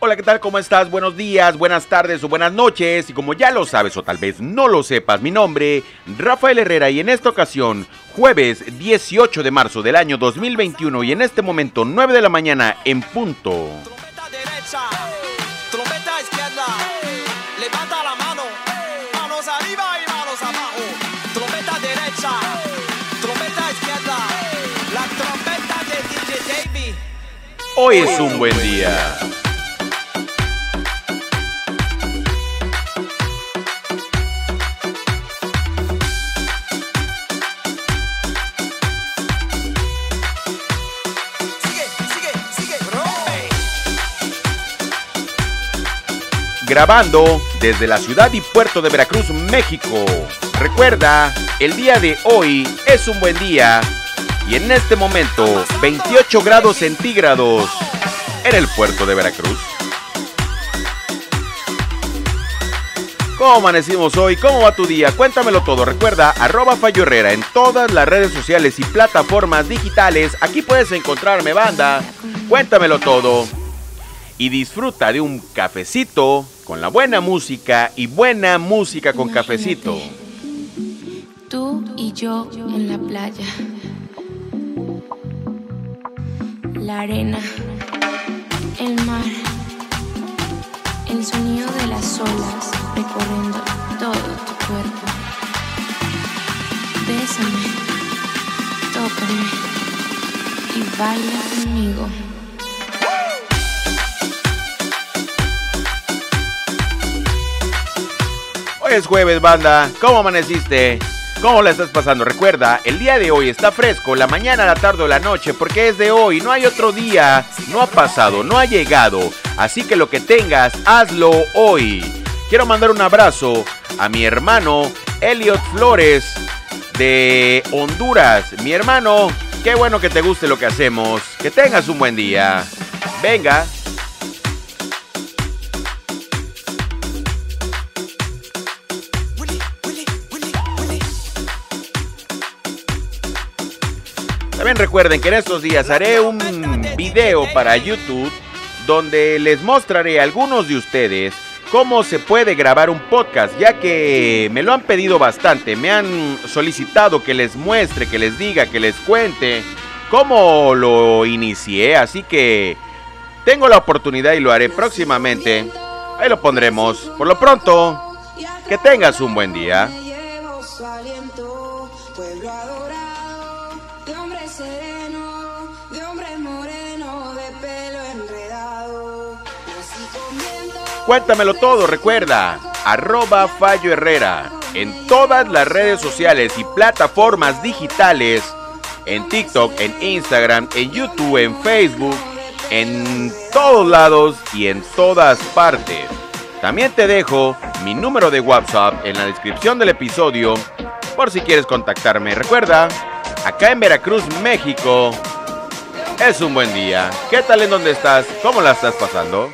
Hola, ¿qué tal? ¿Cómo estás? Buenos días, buenas tardes o buenas noches. Y como ya lo sabes o tal vez no lo sepas, mi nombre, Rafael Herrera, y en esta ocasión, jueves 18 de marzo del año 2021 y en este momento 9 de la mañana en punto. Trompeta derecha, trompeta izquierda, levanta la mano, manos arriba y manos abajo. Trompeta derecha, trompeta izquierda, la trompeta de DJ Davey. Hoy es un buen día. Grabando desde la ciudad y puerto de Veracruz, México. Recuerda, el día de hoy es un buen día y en este momento 28 grados centígrados en el puerto de Veracruz. ¿Cómo amanecimos hoy? ¿Cómo va tu día? Cuéntamelo todo. Recuerda, arroba Fallo Herrera en todas las redes sociales y plataformas digitales. Aquí puedes encontrarme, banda. Cuéntamelo todo y disfruta de un cafecito con la buena música y buena música con cafecito. Tú y yo en la playa. La arena, el mar, el sonido de las olas recorriendo todo tu cuerpo. Bésame, tócame y baila conmigo. Es jueves, banda. ¿Cómo amaneciste? ¿Cómo la estás pasando? Recuerda, el día de hoy está fresco, la mañana, la tarde o la noche, porque es de hoy, no hay otro día, no ha pasado, no ha llegado. Así que lo que tengas, hazlo hoy. Quiero mandar un abrazo a mi hermano Elliot Flores de Honduras. Mi hermano, qué bueno que te guste lo que hacemos. Que tengas un buen día. Venga. Recuerden que en estos días haré un video para YouTube donde les mostraré a algunos de ustedes cómo se puede grabar un podcast, ya que me lo han pedido bastante, me han solicitado que les muestre, que les diga, que les cuente cómo lo inicié, así que tengo la oportunidad y lo haré próximamente. Ahí lo pondremos. Por lo pronto, que tengas un buen día. Cuéntamelo todo, recuerda, arroba Fallo Herrera, en todas las redes sociales y plataformas digitales, en TikTok, en Instagram, en YouTube, en Facebook, en todos lados y en todas partes. También te dejo mi número de WhatsApp en la descripción del episodio por si quieres contactarme. Recuerda, acá en Veracruz, México, es un buen día. ¿Qué tal en dónde estás? ¿Cómo la estás pasando?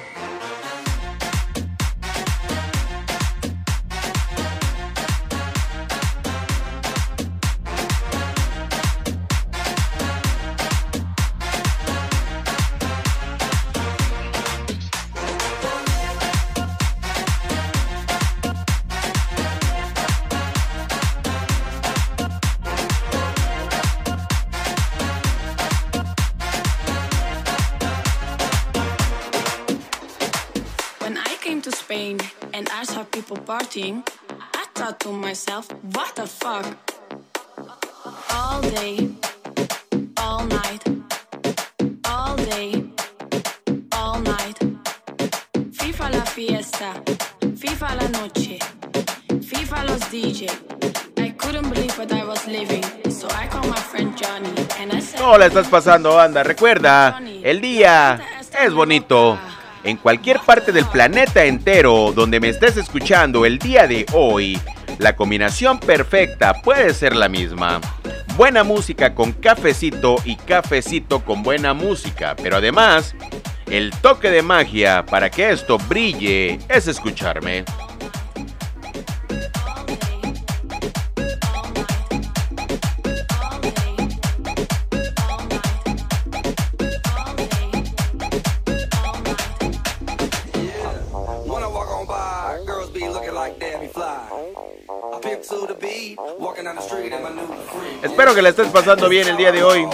And I saw people partying, I thought to myself, what the fuck? All day, all night, all day, all night. FIFA la fiesta, FIFA la noche, FIFA los DJ. I couldn't believe what I was living, so I called my friend Johnny and I said, ¿Cómo la estás pasando, banda? Recuerda, el día es bonito. En cualquier parte del planeta entero donde me estés escuchando el día de hoy, la combinación perfecta puede ser la misma. Buena música con cafecito y cafecito con buena música, pero además, el toque de magia para que esto brille es escucharme. Espero que la estés pasando bien el día de hoy.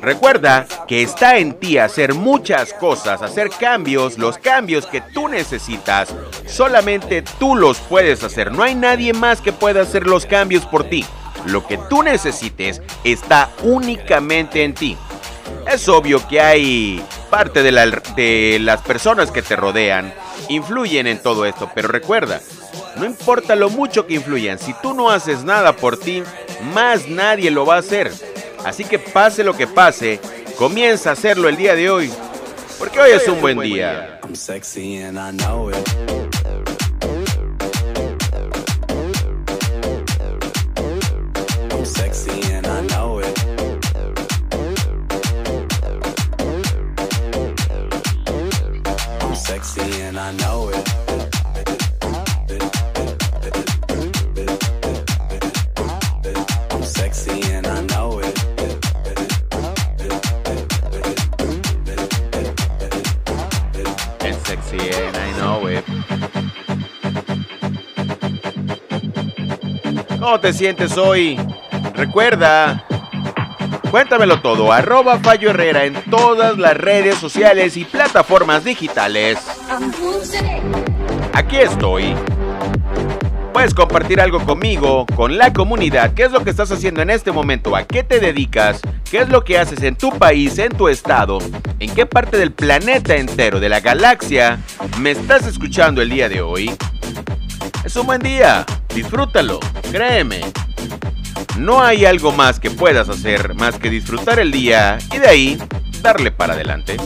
Recuerda que está en ti hacer muchas cosas, hacer cambios, los cambios que tú necesitas. Solamente tú los puedes hacer. No hay nadie más que pueda hacer los cambios por ti. Lo que tú necesites está únicamente en ti. Es obvio que hay parte de, de, las personas que te rodean influyen en todo esto, pero recuerda, no importa lo mucho que influyan, si tú no haces nada por ti, más nadie lo va a hacer. Así que pase lo que pase, comienza a hacerlo el día de hoy, porque hoy es un buen día. ¿Cómo te sientes hoy? Recuerda, cuéntamelo todo, arroba Fallo Herrera en todas las redes sociales y plataformas digitales. Aquí estoy. Puedes compartir algo conmigo, con la comunidad, qué es lo que estás haciendo en este momento, a qué te dedicas, qué es lo que haces en tu país, en tu estado, en qué parte del planeta entero, de la galaxia, me estás escuchando el día de hoy. Es un buen día, disfrútalo, créeme. No hay algo más que puedas hacer más que disfrutar el día y de ahí darle para adelante.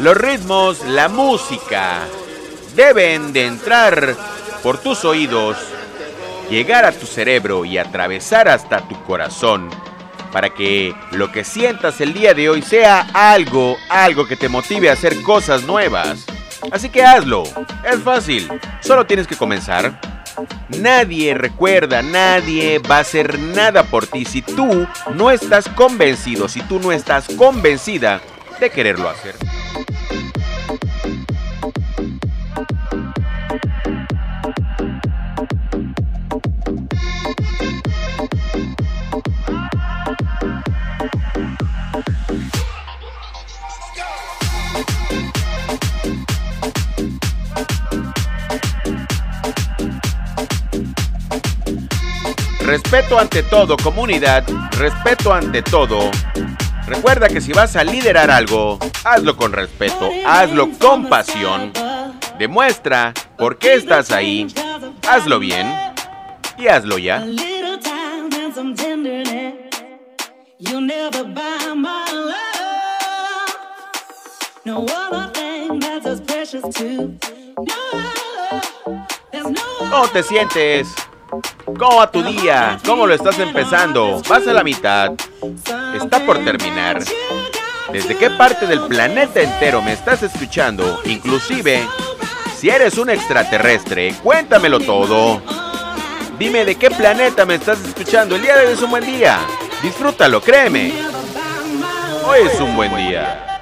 Los ritmos, la música, deben de entrar por tus oídos, llegar a tu cerebro y atravesar hasta tu corazón para que lo que sientas el día de hoy sea algo, algo que te motive a hacer cosas nuevas. Así que hazlo, es fácil, solo tienes que comenzar. Nadie recuerda, nadie va a hacer nada por ti si tú no estás convencido, si tú no estás convencida de quererlo hacer. Respeto ante todo, comunidad, respeto ante todo. Recuerda que si vas a liderar algo, hazlo con respeto, hazlo con pasión. Demuestra por qué estás ahí, hazlo bien y hazlo ya. ¿Cómo te sientes? ¿Cómo va tu día? ¿Cómo lo estás empezando? ¿Vas a la mitad? ¿Está por terminar? ¿Desde qué parte del planeta entero me estás escuchando? Inclusive, si eres un extraterrestre, cuéntamelo todo. Dime de qué planeta me estás escuchando. El día de hoy es un buen día. Disfrútalo, créeme. Hoy es un buen día.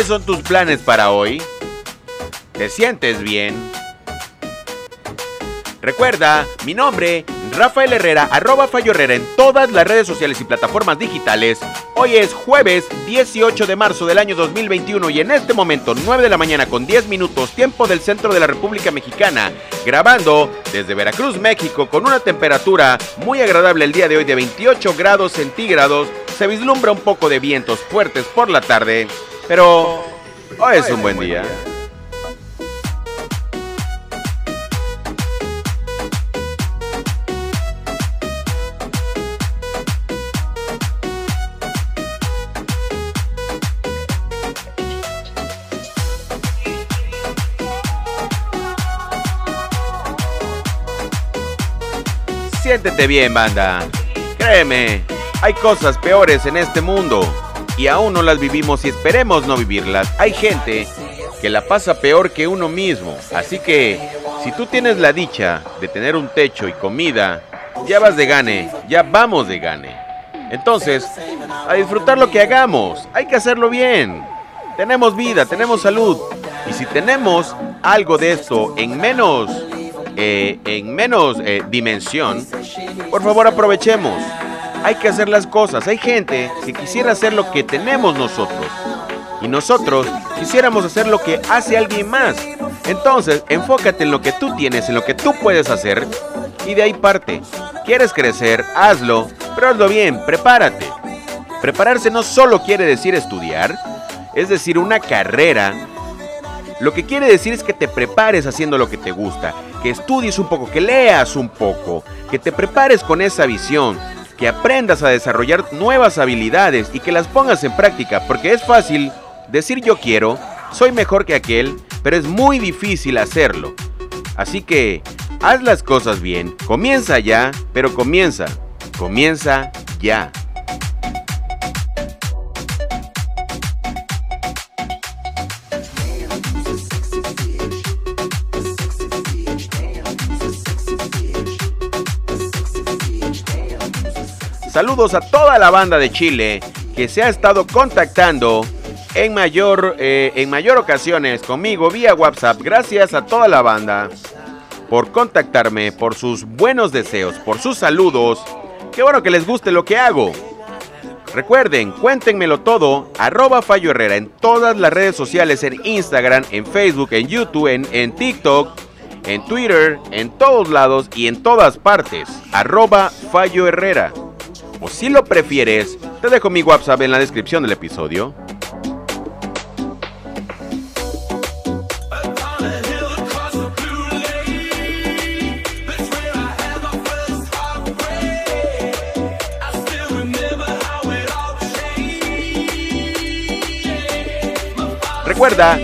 ¿Cuáles son tus planes para hoy? ¿Te sientes bien? Recuerda, mi nombre, Rafael Herrera, arroba Fallo Herrera en todas las redes sociales y plataformas digitales. Hoy es jueves 18 de marzo del año 2021 y en este momento 9 de la mañana con 10 minutos tiempo del centro de la República Mexicana, grabando desde Veracruz, México con una temperatura muy agradable el día de hoy de 28 grados centígrados. Se vislumbra un poco de vientos fuertes por la tarde pero hoy es un buen día. Siéntete bien, banda. Créeme, hay cosas peores en este mundo y aún no las vivimos y esperemos no vivirlas. Hay gente que la pasa peor que uno mismo. Así que, si tú tienes la dicha de tener un techo y comida, ya vas de gane, ya vamos de gane. Entonces, a disfrutar lo que hagamos, hay que hacerlo bien. Tenemos vida, tenemos salud. Y si tenemos algo de esto en menos, eh, en menos eh, dimensión, por favor aprovechemos. Hay que hacer las cosas. Hay gente que quisiera hacer lo que tenemos nosotros. Y nosotros quisiéramos hacer lo que hace alguien más. Entonces, enfócate en lo que tú tienes, en lo que tú puedes hacer. Y de ahí parte. ¿Quieres crecer? Hazlo. Pero hazlo bien, prepárate. Prepararse no solo quiere decir estudiar, es decir, una carrera. Lo que quiere decir es que te prepares haciendo lo que te gusta, que estudies un poco, que leas un poco, que te prepares con esa visión, que aprendas a desarrollar nuevas habilidades y que las pongas en práctica, porque es fácil decir yo quiero, soy mejor que aquel, pero es muy difícil hacerlo. Así que haz las cosas bien, comienza ya, pero comienza, comienza ya. Saludos a toda la banda de Chile que se ha estado contactando en mayor, eh, en mayor ocasiones conmigo vía WhatsApp. Gracias a toda la banda por contactarme, por sus buenos deseos, por sus saludos. Qué bueno que les guste lo que hago. Recuerden, cuéntenmelo todo, arroba Fallo Herrera en todas las redes sociales, en Instagram, en Facebook, en YouTube, en, en TikTok, en Twitter, en todos lados y en todas partes. Arroba Fallo Herrera. O si lo prefieres, te dejo mi WhatsApp en la descripción del episodio. Recuerda,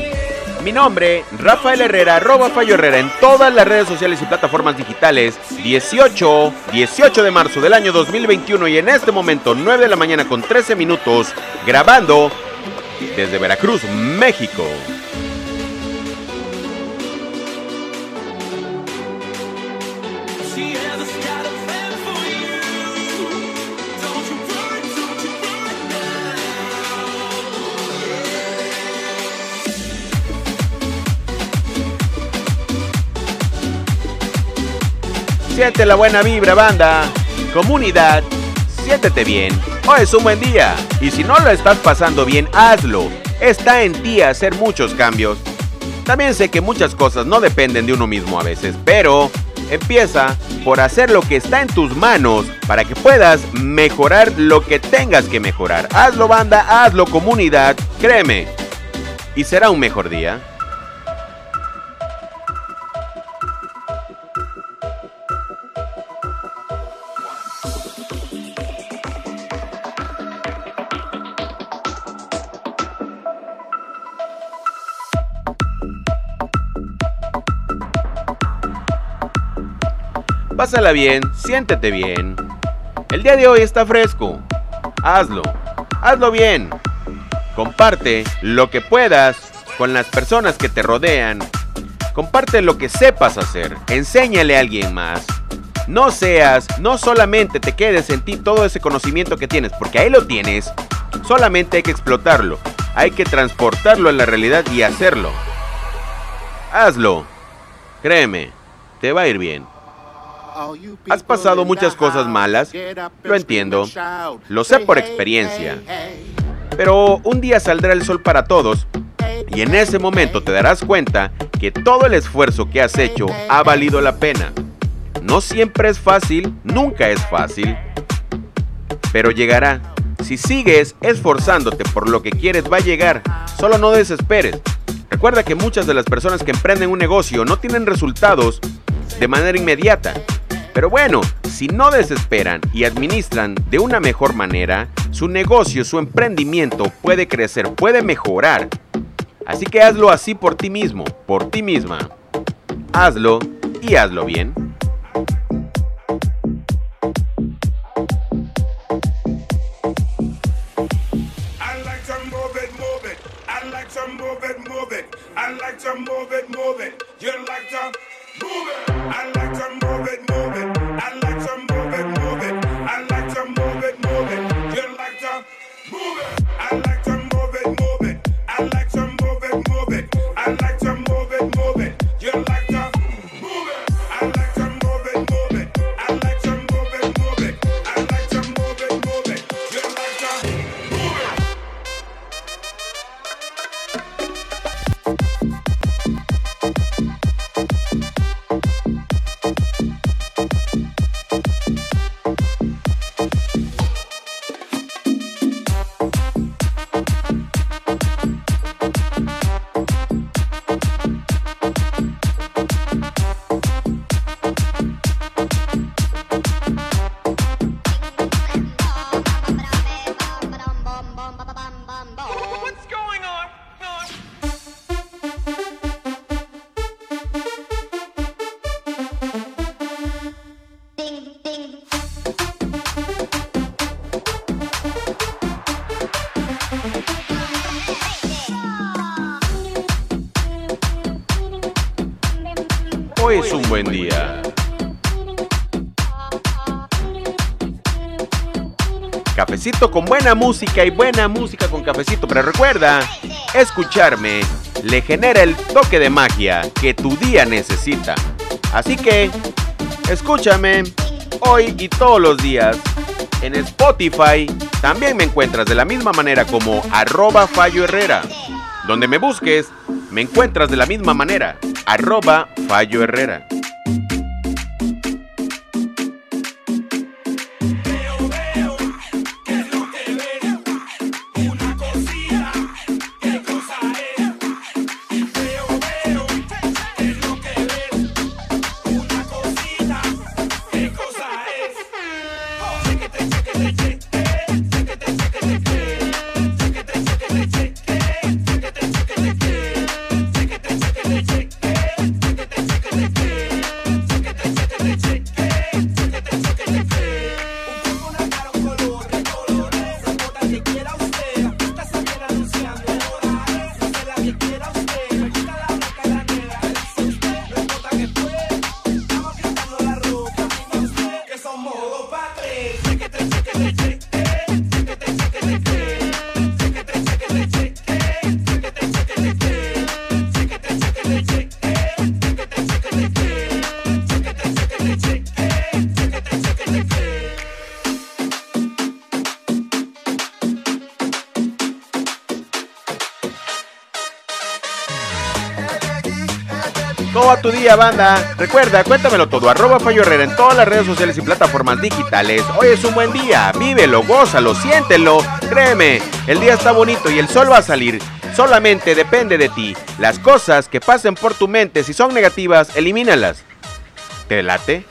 mi nombre, Rafael Herrera, arroba Fallo Herrera en todas las redes sociales y plataformas digitales. 18, 18 de marzo del año 2021 y en este momento 9 de la mañana con 13 minutos, grabando desde Veracruz, México. Siente la buena vibra, banda. Comunidad, siéntete bien. Hoy es un buen día. Y si no lo estás pasando bien, hazlo. Está en ti hacer muchos cambios. También sé que muchas cosas no dependen de uno mismo a veces, pero empieza por hacer lo que está en tus manos para que puedas mejorar lo que tengas que mejorar. Hazlo banda, hazlo comunidad, créeme. Y será un mejor día. Pásala bien, siéntete bien. El día de hoy está fresco. Hazlo. Hazlo bien. Comparte lo que puedas con las personas que te rodean. Comparte lo que sepas hacer. Enséñale a alguien más. No seas, no solamente te quedes en ti todo ese conocimiento que tienes, porque ahí lo tienes. Solamente hay que explotarlo. Hay que transportarlo a la realidad y hacerlo. Hazlo. Créeme, te va a ir bien. Has pasado muchas cosas malas, lo entiendo, lo sé por experiencia, Pero un día saldrá el sol para todos y en ese momento te darás cuenta que todo el esfuerzo que has hecho ha valido la pena. No siempre es fácil, nunca es fácil, pero llegará. Si sigues esforzándote por lo que quieres, va a llegar. Solo no desesperes. Recuerda que muchas de las personas que emprenden un negocio no tienen resultados de manera inmediata. Pero bueno, si no desesperan y administran de una mejor manera, su negocio, su emprendimiento puede crecer, puede mejorar. Así que hazlo así por ti mismo, por ti misma. Hazlo y hazlo bien. Hoy es un buen día. Cafecito con buena música y buena música con cafecito, pero recuerda, escucharme le genera el toque de magia que tu día necesita. Así que, escúchame hoy y todos los días en Spotify. También me encuentras de la misma manera como arroba Fallo Herrera. Donde me busques, me encuentras de la misma manera, arroba Fallo Herrera. ¿Cómo va tu día, banda? Recuerda, cuéntamelo todo, arroba Fallo en todas las redes sociales y plataformas digitales. Hoy es un buen día, vívelo, gózalo, siéntelo. Créeme, el día está bonito y el sol va a salir. Solamente depende de ti. Las cosas que pasen por tu mente, si son negativas, elimínalas. ¿Te late?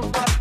Bye.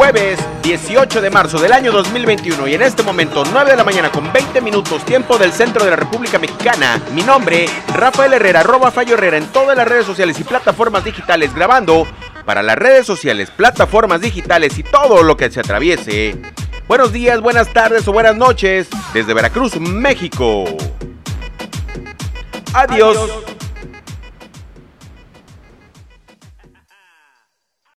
Jueves 18 de marzo del año 2021 y en este momento 9 de la mañana con 20 minutos tiempo del centro de la República Mexicana. Mi nombre, Rafael Herrera, arroba Fallo Herrera en todas las redes sociales y plataformas digitales grabando para las redes sociales, plataformas digitales y todo lo que se atraviese. Buenos días, buenas tardes o buenas noches desde Veracruz, México. Adiós.